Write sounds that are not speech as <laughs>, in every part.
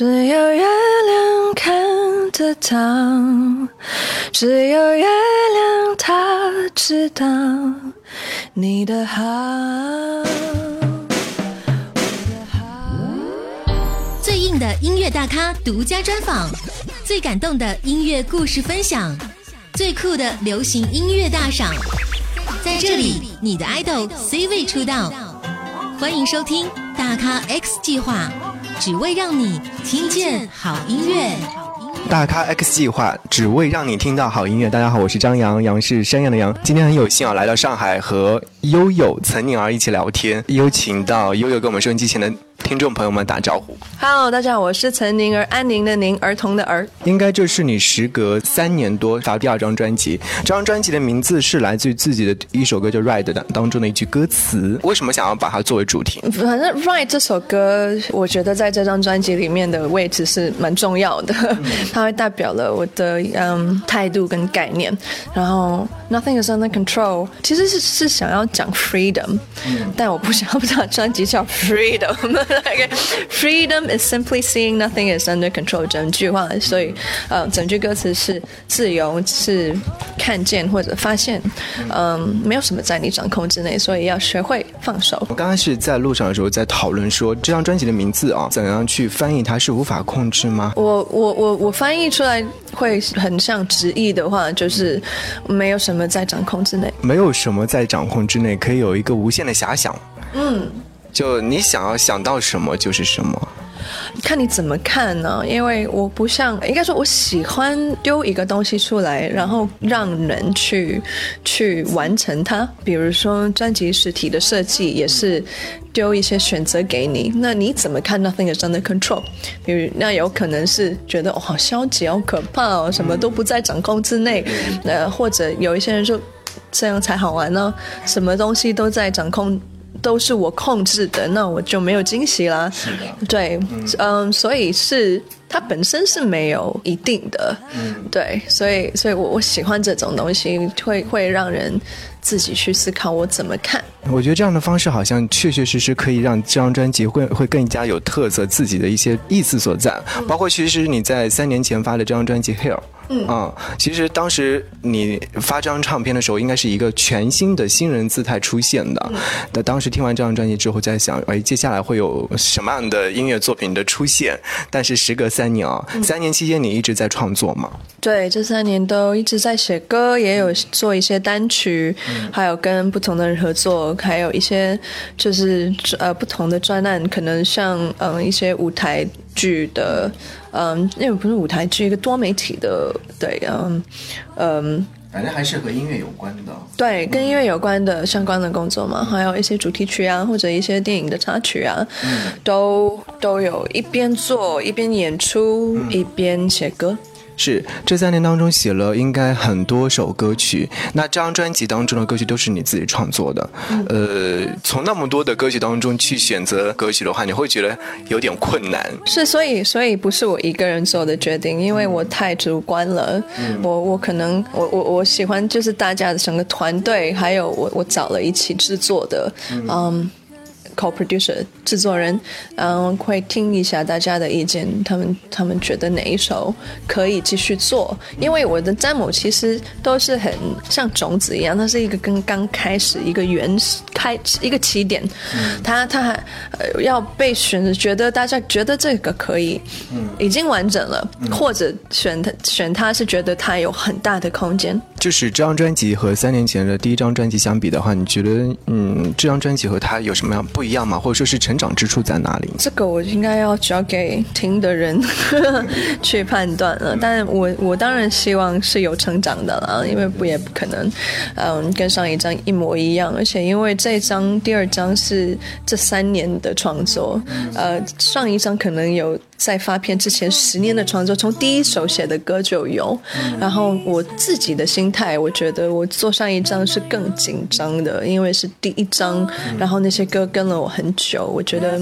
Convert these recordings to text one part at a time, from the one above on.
只有月亮看得到，只有月亮它知道你的好。最硬的音乐大咖独家专访，最感动的音乐故事分享，最酷的流行音乐大赏，在这里，你的 idol C 位出道，欢迎收听大咖 X 计划，只为让你听见好音乐。大咖 X 计划，只为让你听到好音乐。大家好，我是张扬，杨是山羊的羊。今天很有幸啊，来到上海和悠悠、岑宁儿一起聊天，有请到悠悠跟我们收音机前的。听众朋友们，打招呼。Hello，大家好，我是岑宁儿，安宁的宁，儿童的儿。应该这是你时隔三年多发第二张专辑。这张专辑的名字是来自于自己的一首歌，叫《Ride》的当中的一句歌词。为什么想要把它作为主题？反正《Ride》这首歌，我觉得在这张专辑里面的位置是蛮重要的，它会代表了我的嗯态度跟概念。然后 Nothing is under control，其实是是想要讲 freedom，但我不想要把专辑叫 freedom。Freedom is simply seeing nothing is under control。整句话，所以呃，整句歌词是自由是看见或者发现，嗯，没有什么在你掌控之内，所以要学会放手。我刚刚是在路上的时候在讨论说，这张专辑的名字啊，怎样去翻译它是无法控制吗？我我我我翻译出来会很像直译的话，就是没有什么在掌控之内，没有什么在掌控之内，可以有一个无限的遐想。嗯。就你想要想到什么就是什么，看你怎么看呢？因为我不像，应该说我喜欢丢一个东西出来，然后让人去去完成它。比如说专辑实体的设计也是丢一些选择给你，那你怎么看？Nothing is under control。比如那有可能是觉得哦好消极，好可怕哦，什么都不在掌控之内。呃，或者有一些人说这样才好玩呢，什么东西都在掌控。都是我控制的，那我就没有惊喜啦。是的，对，嗯，所以是它本身是没有一定的，嗯，对，所以，所以我我喜欢这种东西，会会让人自己去思考我怎么看。我觉得这样的方式好像确确实实可以让这张专辑会会更加有特色，自己的一些意思所在。包括其实你在三年前发的这张专辑《Here》。嗯其实当时你发这张唱片的时候，应该是一个全新的新人姿态出现的。那当时听完这张专辑之后，在想，哎，接下来会有什么样的音乐作品的出现？但是时隔三年啊，三年期间你一直在创作吗？对，这三年都一直在写歌，也有做一些单曲，还有跟不同的人合作，还有一些就是呃不同的专案，可能像嗯一些舞台剧的。嗯，因为不是舞台剧，一个多媒体的，对，嗯，嗯，反正还是和音乐有关的，对，跟音乐有关的相关的工作嘛，还有一些主题曲啊，或者一些电影的插曲啊，都都有一边做一边演出一边写歌。是这三年当中写了应该很多首歌曲，那这张专辑当中的歌曲都是你自己创作的。呃，从那么多的歌曲当中去选择歌曲的话，你会觉得有点困难。是，所以所以不是我一个人做的决定，因为我太主观了。我我可能我我我喜欢就是大家的整个团队，还有我我找了一起制作的，嗯。Co-producer 制作人，嗯，会听一下大家的意见，他们他们觉得哪一首可以继续做？因为我的詹姆其实都是很像种子一样，它是一个跟刚开始一个原始开一个起点，他他还要被选，觉得大家觉得这个可以，已经完整了，或者选他选他是觉得他有很大的空间。就是这张专辑和三年前的第一张专辑相比的话，你觉得嗯，这张专辑和他有什么样不一样吗？或者说是成长之处在哪里？这个我应该要交给听的人 <laughs> 去判断了。但我我当然希望是有成长的了，因为不也不可能嗯跟上一张一模一样。而且因为这张第二张是这三年的创作，呃，上一张可能有。在发片之前十年的创作，从第一首写的歌就有。然后我自己的心态，我觉得我做上一张是更紧张的，因为是第一张。然后那些歌跟了我很久，我觉得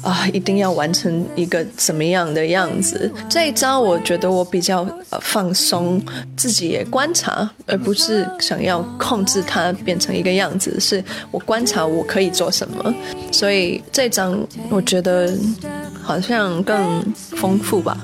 啊，一定要完成一个怎么样的样子。这一张我觉得我比较放松，自己也观察，而不是想要控制它变成一个样子。是我观察我可以做什么，所以这张我觉得。好像更丰富吧。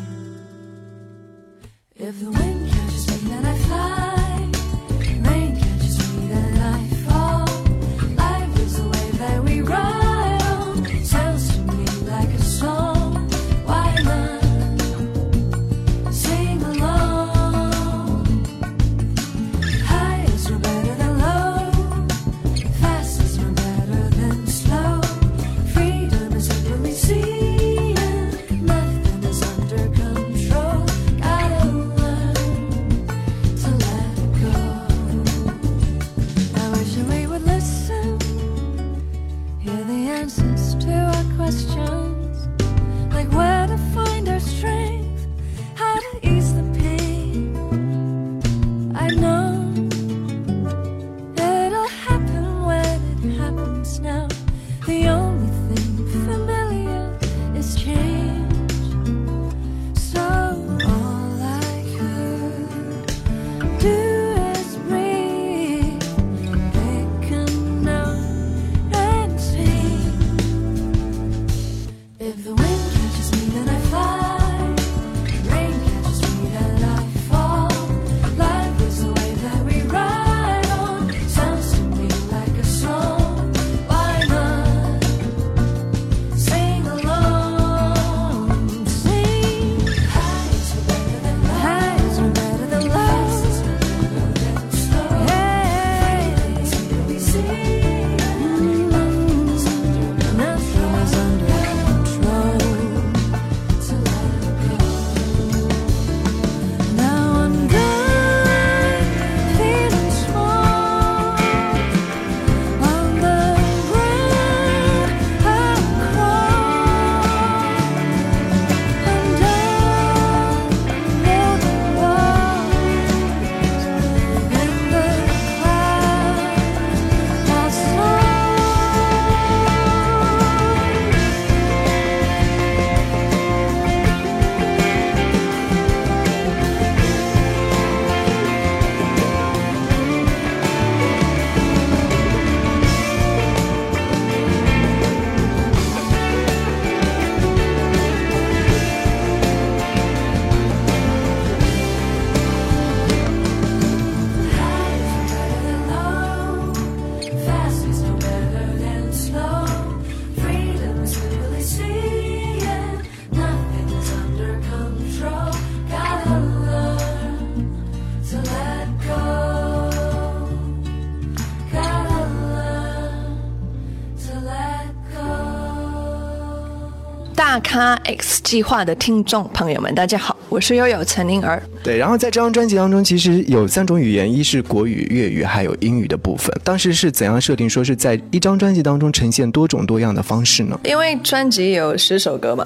X 计划的听众朋友们，大家好，我是悠悠陈宁儿。对，然后在这张专辑当中，其实有三种语言，一是国语、粤语，还有英语的部分。当时是怎样设定说是在一张专辑当中呈现多种多样的方式呢？因为专辑有十首歌嘛，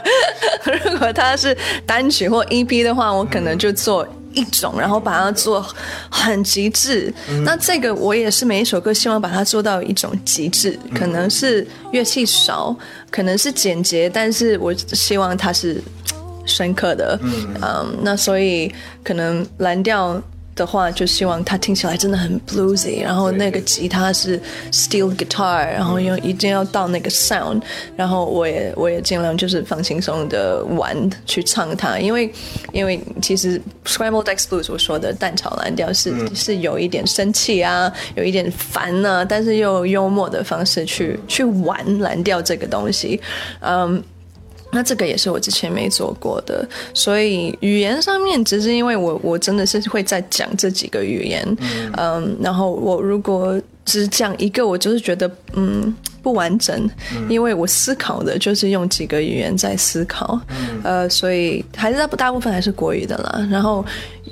<laughs> 如果它是单曲或 EP 的话，我可能就做一种，然后把它做很极致。那这个我也是每一首歌希望把它做到一种极致，可能是乐器少，可能是简洁，但是我希望它是深刻的。嗯，那所以可能蓝调。的话，就希望它听起来真的很 bluesy，然后那个吉他是 steel guitar，然后又一定要到那个 sound，然后我也我也尽量就是放轻松的玩去唱它，因为因为其实 scrambled eggs blues 我说的蛋炒蓝调是、是有一点生气啊，有一点烦啊，但是又幽默的方式去去玩蓝调这个东西，嗯。那这个也是我之前没做过的，所以语言上面只是因为我我真的是会在讲这几个语言，嗯。然后我如果只讲一个，我就是觉得嗯不完整，因为我思考的就是用几个语言在思考，呃，所以还是大大部分还是国语的啦，然后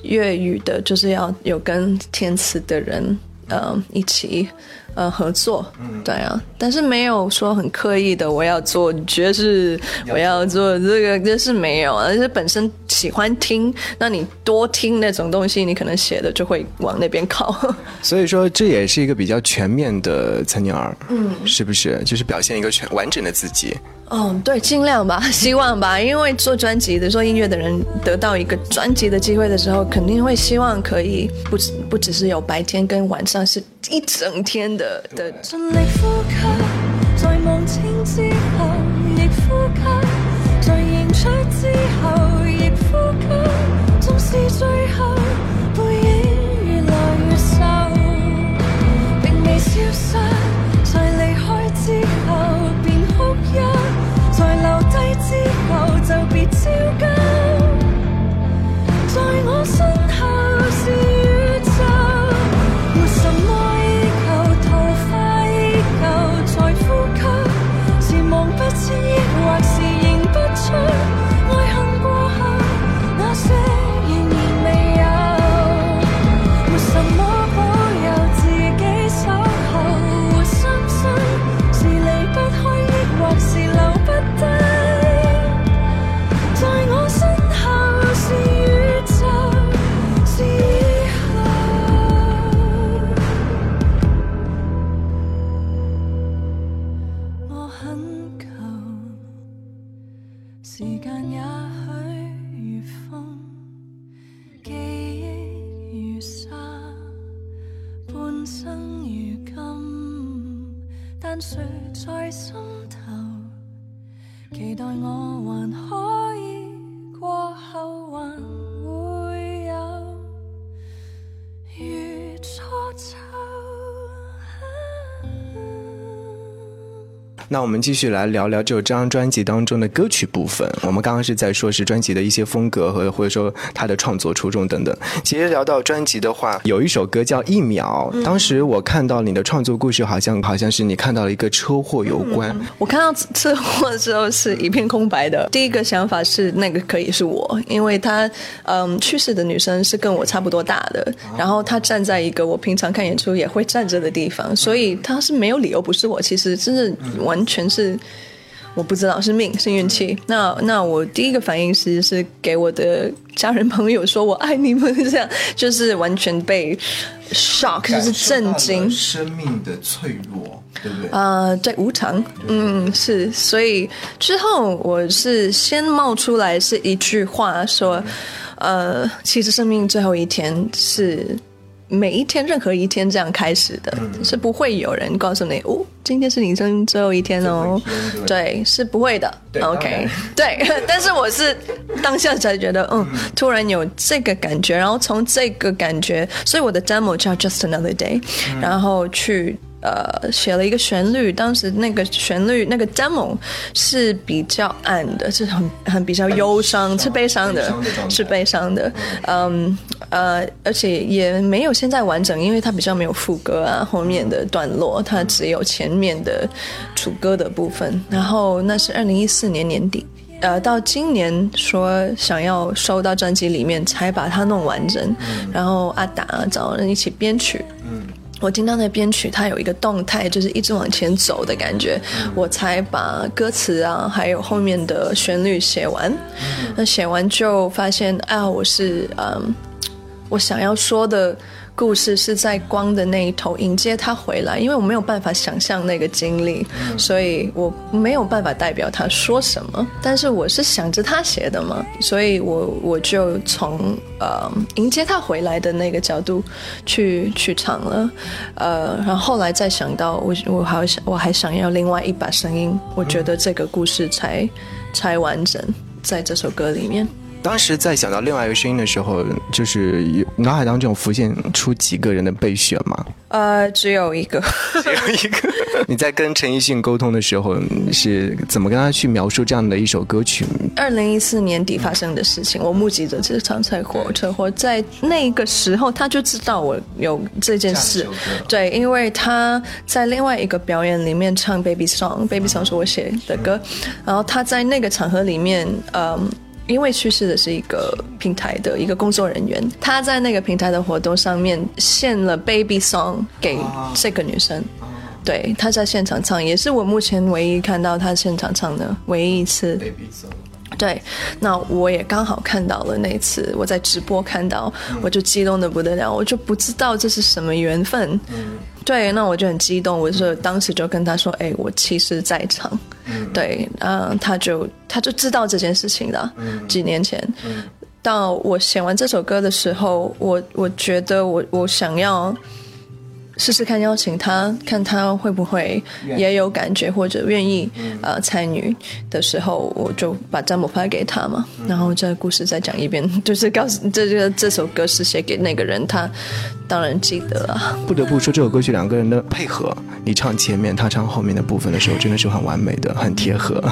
粤语的就是要有跟填词的人，呃，一起。呃，合作，对啊，但是没有说很刻意的，我要做爵士，我要做这个，这是没有，而是本身喜欢听，那你多听那种东西，你可能写的就会往那边靠。<laughs> 所以说，这也是一个比较全面的岑宁儿，嗯，是不是？就是表现一个全完整的自己。嗯，对，尽量吧，<laughs> 希望吧，因为做专辑的、做音乐的人得到一个专辑的机会的时候，肯定会希望可以不只不只是有白天跟晚上，是一整天的的。尽力呼吸，在望清之后，亦呼吸，在迎出之后亦呼吸，纵是最后背影越来越瘦，并未消失，在离开之後便哭泣，在留低之後就別焦急。期待我还可那我们继续来聊聊这张专辑当中的歌曲部分。我们刚刚是在说是专辑的一些风格和或者说他的创作初衷等等。其实聊到专辑的话，有一首歌叫《一秒》，当时我看到你的创作故事，好像好像是你看到了一个车祸有关。我看到车祸的时候是一片空白的。第一个想法是那个可以是我，因为她嗯去世的女生是跟我差不多大的，然后她站在一个我平常看演出也会站着的地方，所以她是没有理由不是我。其实真的完全是。我不知道是命是运气。那那我第一个反应其实是给我的家人朋友说我爱你们，这样就是完全被 shock，就是震惊。生命的脆弱，对不对？啊，对，无常，嗯，是，所以之后我是先冒出来是一句话说，呃，其实生命最后一天是每一天任何一天这样开始的，是不会有人告诉你，哦，今天是你生命最后一天哦，对，是不会的，OK，<laughs> 对，<laughs> 但是我是当下才觉得，嗯，突然有这个感觉，然后从这个感觉，所以我的 demo 叫 Just Another Day，、然后去。呃，写了一个旋律，当时那个旋律那个 demo 是比较暗的，是很很比较忧伤，是悲伤的，是悲伤的，嗯呃，而且也没有现在完整，因为它比较没有副歌啊，后面的段落它只有前面的主歌的部分，然后那是二零一四年年底。呃，到今年说想要收到专辑里面，才把它弄完整。然后阿达找人一起编曲。嗯我听到那编曲，它有一个动态，就是一直往前走的感觉，我才把歌词啊，还有后面的旋律写完。那写完就发现啊，我是嗯，我想要说的故事是在光的那一头迎接他回来，因为我没有办法想象那个经历，所以我没有办法代表他说什么。但是我是想着他写的嘛，所以我我就从呃迎接他回来的那个角度去去唱了，呃，然后后来再想到我我还想我还想要另外一把声音，我觉得这个故事才才完整在这首歌里面。当时在想到另外一个声音的时候，就是有脑海当中浮现出几个人的备选吗？呃，只有一个。<laughs> 只有一个。你在跟陈奕迅沟通的时候，是怎么跟他去描述这样的一首歌曲？二零一四年底发生的事情，我目击着这场车祸，车祸在那个时候他就知道我有这件事对，因为他在另外一个表演里面唱《Baby Song》，《Baby Song》是我写的歌，然后他在那个场合里面，嗯。因为去世的是一个平台的一个工作人员，他在那个平台的活动上面献了《Baby Song》给这个女生，对，他在现场唱，也是我目前唯一看到他现场唱的唯一一次。对，那我也刚好看到了那次，我在直播看到，我就激动的不得了，我就不知道这是什么缘分。对，那我就很激动，我就当时就跟他说：“哎，我其实在场。对，嗯、他就他就知道这件事情了。几年前，到我写完这首歌的时候，我我觉得我我想要试试看邀请他，看他会不会也有感觉或者愿意呃参与的时候，我就把占卜发给他嘛，然后这个故事再讲一遍，<laughs> 就是告诉这个这首歌是写给那个人，他当然记得啊。不得不说，这首歌曲两个人的配合，你唱前面，他唱后面的部分的时候，真的是很完美的，很贴合。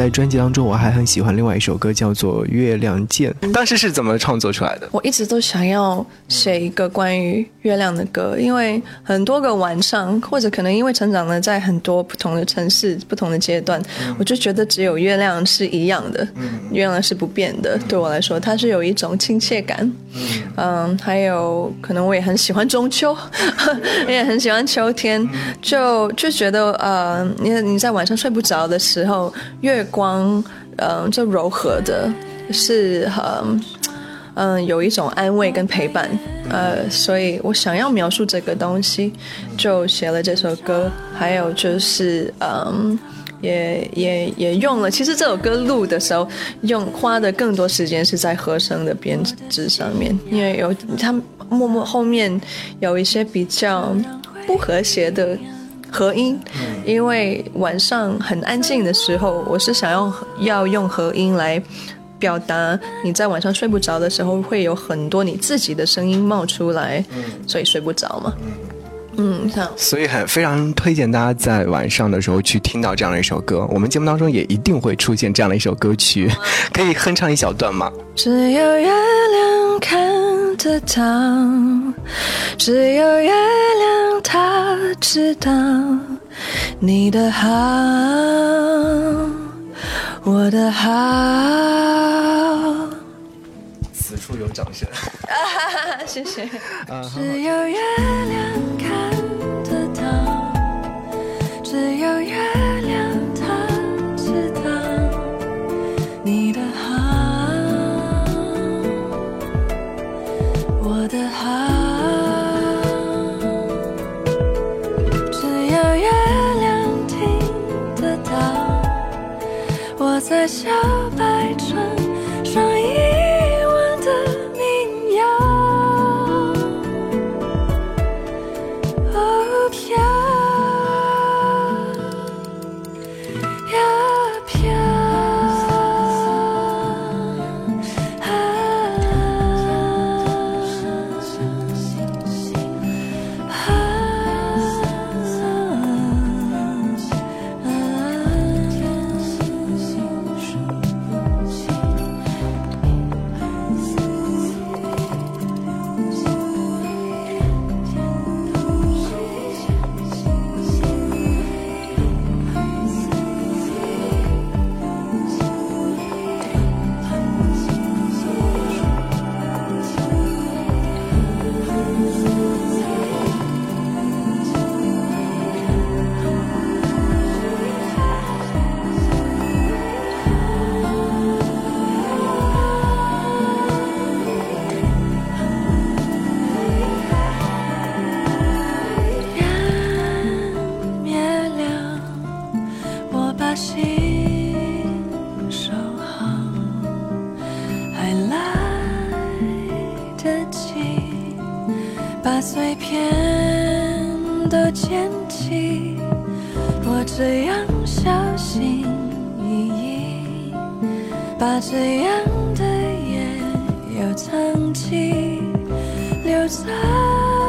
在专辑当中，我还很喜欢另外一首歌，叫做《月亮剑》。当时是怎么创作出来的？我一直都想要写一个关于月亮的歌，因为很多个晚上，或者可能因为成长了在很多不同的城市、不同的阶段，我就觉得只有月亮是一样的，月亮是不变的。对我来说，它是有一种亲切感。嗯，还有可能我也很喜欢中秋，<laughs> 也很喜欢秋天，就就觉得呃，你你在晚上睡不着的时候，月光，嗯、就柔和的，是很。嗯，有一种安慰跟陪伴，呃，所以我想要描述这个东西，就写了这首歌。还有就是，嗯，也也也用了。其实这首歌录的时候，用花的更多时间是在和声的编制上面，因为有他默默后面有一些比较不和谐的和音，因为晚上很安静的时候，我是想要要用和音来。表达你在晚上睡不着的时候，会有很多你自己的声音冒出来，所以睡不着嘛。嗯，这样。所以很非常推荐大家在晚上的时候去听到这样的一首歌。我们节目当中也一定会出现这样的一首歌曲，可以哼唱一小段吗？只有月亮看得到，只有月亮它知道你的好，我的好。此处有掌声。啊谢谢。啊，只有月亮把碎片都捡起。我这样小心翼翼，把这样的夜又藏起，留在。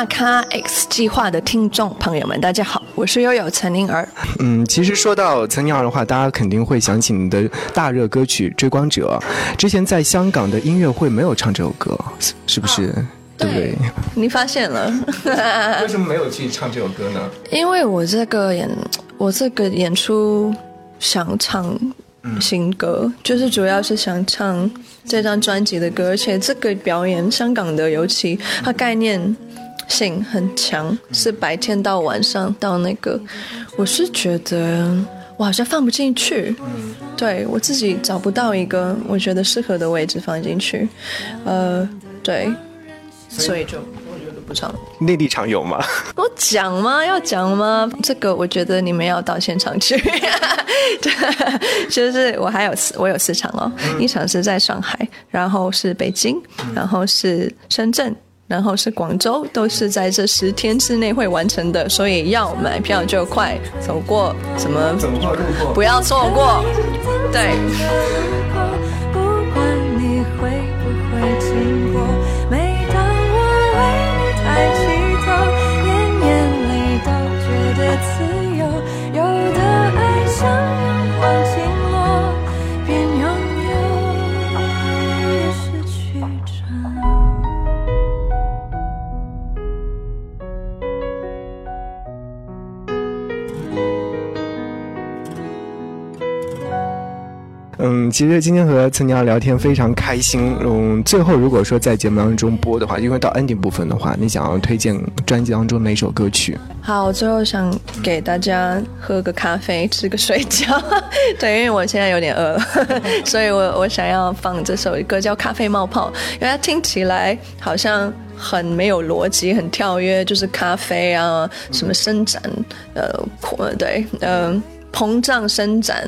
大咖 X 计划的听众朋友们，大家好，我是悠悠岑宁儿。嗯，其实说到岑宁儿的话，大家肯定会想起你的大热歌曲《追光者》。之前在香港的音乐会没有唱这首歌，是是不是？对不对？你发现了？<laughs> 为什么没有去唱这首歌呢？因为我这个演，我这个演出想唱新歌，就是主要是想唱这张专辑的歌，而且这个表演香港的尤其它概念性很强，是白天到晚上到那个，我是觉得我好像放不进去，对我自己找不到一个我觉得适合的位置放进去，呃，对，所以就我觉得不常。内地场有吗？我讲吗？要讲吗？这个我觉得你们要到现场去。<laughs> 对，就是我还有四，我有四场哦，一场是在上海，然后是北京，然后是深圳。然后是广州，都是在这十天之内会完成的，所以要买票就快走过什么，走过路过。不要错过。对，嗯，其实今天和岑鸟聊天非常开心。嗯，最后如果说在节目当中播的话，因为到 ending 部分的话，你想要推荐专辑当中哪首歌曲？好，我最后想给大家喝个咖啡，吃个水饺。<laughs> 对，因为我现在有点饿了，<laughs> 所以我我想要放这首歌叫《咖啡冒泡》，因为它听起来好像很没有逻辑，很跳跃，就是咖啡啊，什么伸展，呃，对，嗯、膨胀伸展，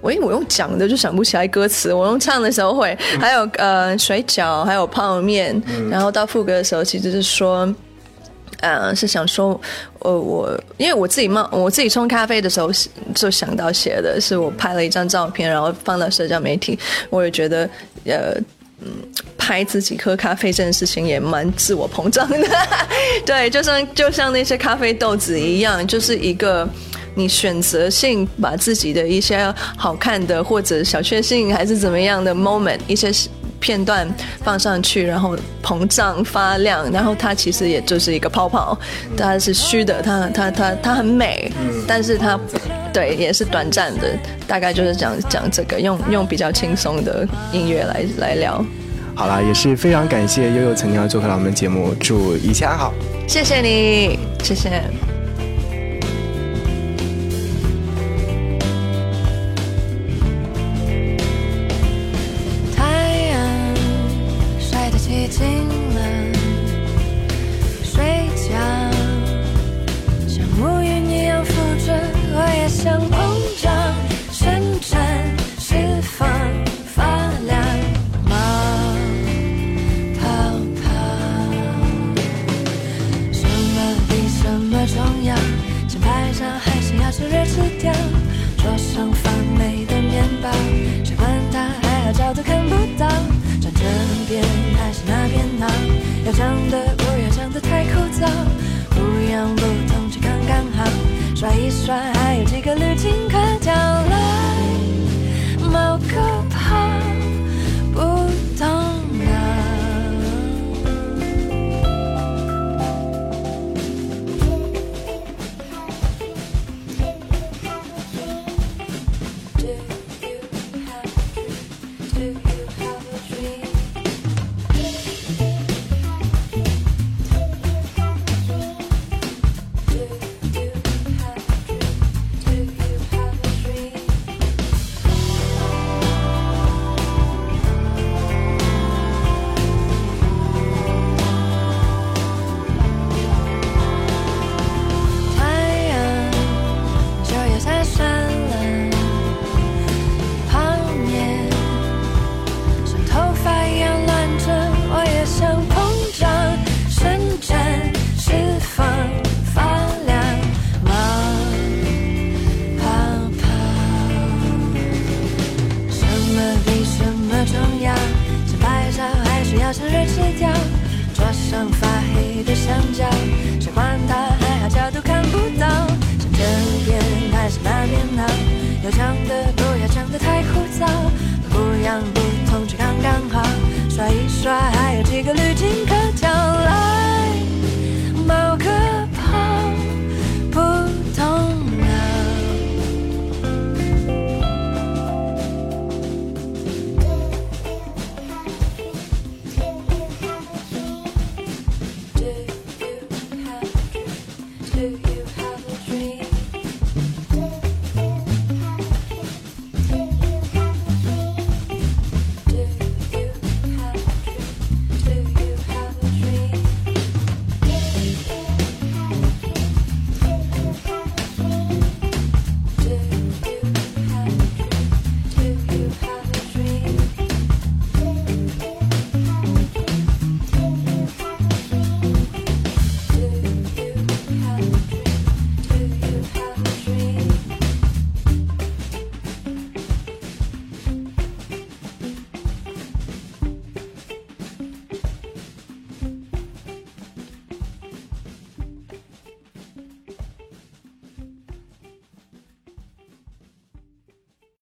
我我用讲的就想不起来歌词，我用唱的时候会，还有呃水饺，还有泡面，然后到副歌的时候其实是说。呃，是想说，呃，我因为我自己冒我自己冲咖啡的时候就想到写的是我拍了一张照片，然后放到社交媒体，我也觉得呃。嗯，拍自己喝咖啡这件事情也蛮自我膨胀的，<laughs> 对，就像就像那些咖啡豆子一样，就是一个你选择性把自己的一些好看的或者小确幸还是怎么样的 moment 一些片段放上去，然后膨胀发亮，然后它其实也就是一个泡泡，它是虚的，它它它它很美，但是它对也是短暂的，大概就是讲讲这个，用用比较轻松的音乐来来聊。好啦，也是非常感谢悠悠曾经来做客了我们节目，祝一切安好。谢谢你，谢谢。热吃掉？桌上发霉的面包，谁管它？还好角度